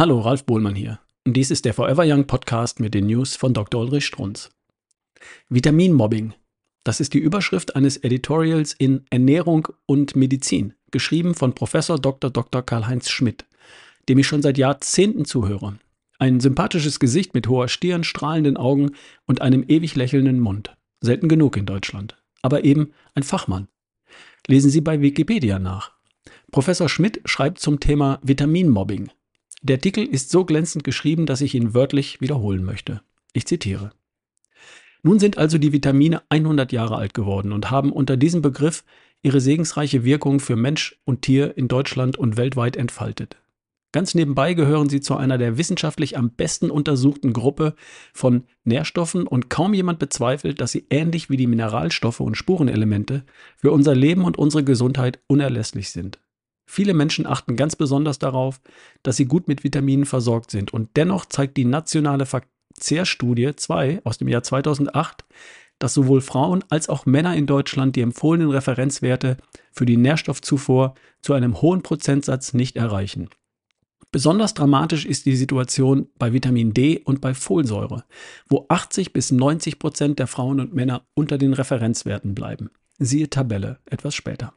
Hallo, Ralf Bohlmann hier. Dies ist der Forever Young Podcast mit den News von Dr. Ulrich Strunz. Vitaminmobbing. Das ist die Überschrift eines Editorials in Ernährung und Medizin, geschrieben von Professor Dr. Dr. Karl-Heinz Schmidt, dem ich schon seit Jahrzehnten zuhöre. Ein sympathisches Gesicht mit hoher Stirn, strahlenden Augen und einem ewig lächelnden Mund. Selten genug in Deutschland. Aber eben ein Fachmann. Lesen Sie bei Wikipedia nach. Professor Schmidt schreibt zum Thema Vitaminmobbing. Der Artikel ist so glänzend geschrieben, dass ich ihn wörtlich wiederholen möchte. Ich zitiere. Nun sind also die Vitamine 100 Jahre alt geworden und haben unter diesem Begriff ihre segensreiche Wirkung für Mensch und Tier in Deutschland und weltweit entfaltet. Ganz nebenbei gehören sie zu einer der wissenschaftlich am besten untersuchten Gruppe von Nährstoffen und kaum jemand bezweifelt, dass sie ähnlich wie die Mineralstoffe und Spurenelemente für unser Leben und unsere Gesundheit unerlässlich sind. Viele Menschen achten ganz besonders darauf, dass sie gut mit Vitaminen versorgt sind. Und dennoch zeigt die nationale Verzehrstudie 2 aus dem Jahr 2008, dass sowohl Frauen als auch Männer in Deutschland die empfohlenen Referenzwerte für die Nährstoffzufuhr zu einem hohen Prozentsatz nicht erreichen. Besonders dramatisch ist die Situation bei Vitamin D und bei Folsäure, wo 80 bis 90 Prozent der Frauen und Männer unter den Referenzwerten bleiben. Siehe Tabelle etwas später.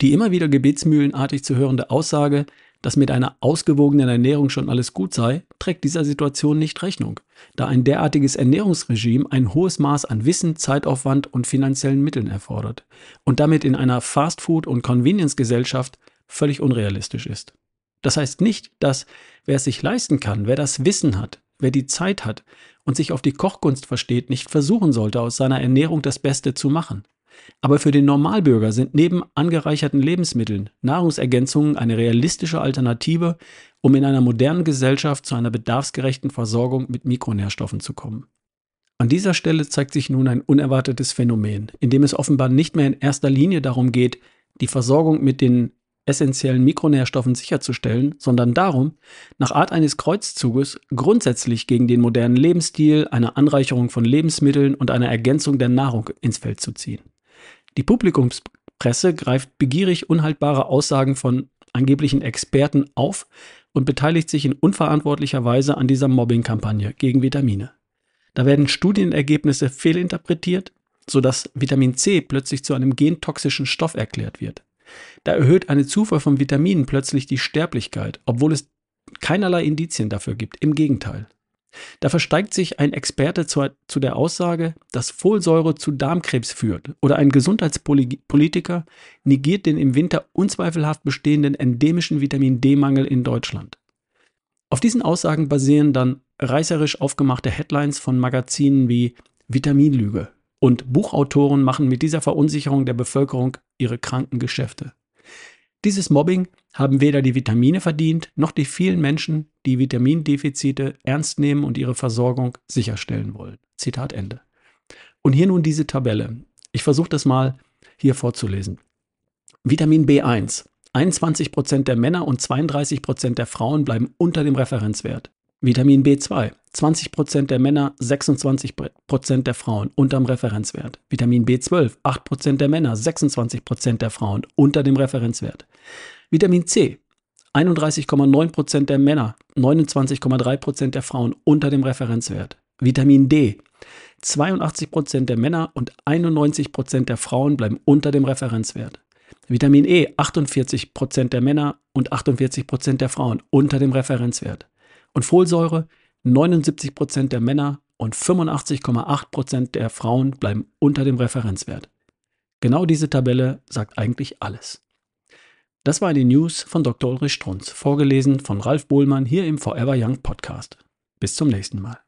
Die immer wieder gebetsmühlenartig zu hörende Aussage, dass mit einer ausgewogenen Ernährung schon alles gut sei, trägt dieser Situation nicht Rechnung, da ein derartiges Ernährungsregime ein hohes Maß an Wissen, Zeitaufwand und finanziellen Mitteln erfordert und damit in einer Fastfood- und Convenience-Gesellschaft völlig unrealistisch ist. Das heißt nicht, dass wer es sich leisten kann, wer das Wissen hat, wer die Zeit hat und sich auf die Kochkunst versteht, nicht versuchen sollte, aus seiner Ernährung das Beste zu machen. Aber für den Normalbürger sind neben angereicherten Lebensmitteln Nahrungsergänzungen eine realistische Alternative, um in einer modernen Gesellschaft zu einer bedarfsgerechten Versorgung mit Mikronährstoffen zu kommen. An dieser Stelle zeigt sich nun ein unerwartetes Phänomen, in dem es offenbar nicht mehr in erster Linie darum geht, die Versorgung mit den essentiellen Mikronährstoffen sicherzustellen, sondern darum, nach Art eines Kreuzzuges grundsätzlich gegen den modernen Lebensstil, eine Anreicherung von Lebensmitteln und eine Ergänzung der Nahrung ins Feld zu ziehen. Die Publikumspresse greift begierig unhaltbare Aussagen von angeblichen Experten auf und beteiligt sich in unverantwortlicher Weise an dieser Mobbing-Kampagne gegen Vitamine. Da werden Studienergebnisse fehlinterpretiert, sodass Vitamin C plötzlich zu einem gentoxischen Stoff erklärt wird. Da erhöht eine Zufuhr von Vitaminen plötzlich die Sterblichkeit, obwohl es keinerlei Indizien dafür gibt. Im Gegenteil. Da versteigt sich ein Experte zu, zu der Aussage, dass Folsäure zu Darmkrebs führt, oder ein Gesundheitspolitiker negiert den im Winter unzweifelhaft bestehenden endemischen Vitamin D-Mangel in Deutschland. Auf diesen Aussagen basieren dann reißerisch aufgemachte Headlines von Magazinen wie Vitaminlüge und Buchautoren machen mit dieser Verunsicherung der Bevölkerung ihre kranken Geschäfte. Dieses Mobbing haben weder die Vitamine verdient, noch die vielen Menschen, die Vitamindefizite ernst nehmen und ihre Versorgung sicherstellen wollen. Zitat Ende. Und hier nun diese Tabelle. Ich versuche das mal hier vorzulesen. Vitamin B1. 21% der Männer und 32% der Frauen bleiben unter dem Referenzwert. Vitamin B2. 20% der Männer, 26% der Frauen unterm Referenzwert. Vitamin B12, 8% der Männer, 26% der Frauen unter dem Referenzwert. Vitamin C, 31,9% der Männer, 29,3% der Frauen unter dem Referenzwert. Vitamin D, 82% der Männer und 91% der Frauen bleiben unter dem Referenzwert. Vitamin E, 48% der Männer und 48% der Frauen unter dem Referenzwert. Und Folsäure, 79 Prozent der Männer und 85,8 Prozent der Frauen bleiben unter dem Referenzwert. Genau diese Tabelle sagt eigentlich alles. Das war die News von Dr. Ulrich Strunz, vorgelesen von Ralf Bohlmann hier im Forever Young Podcast. Bis zum nächsten Mal.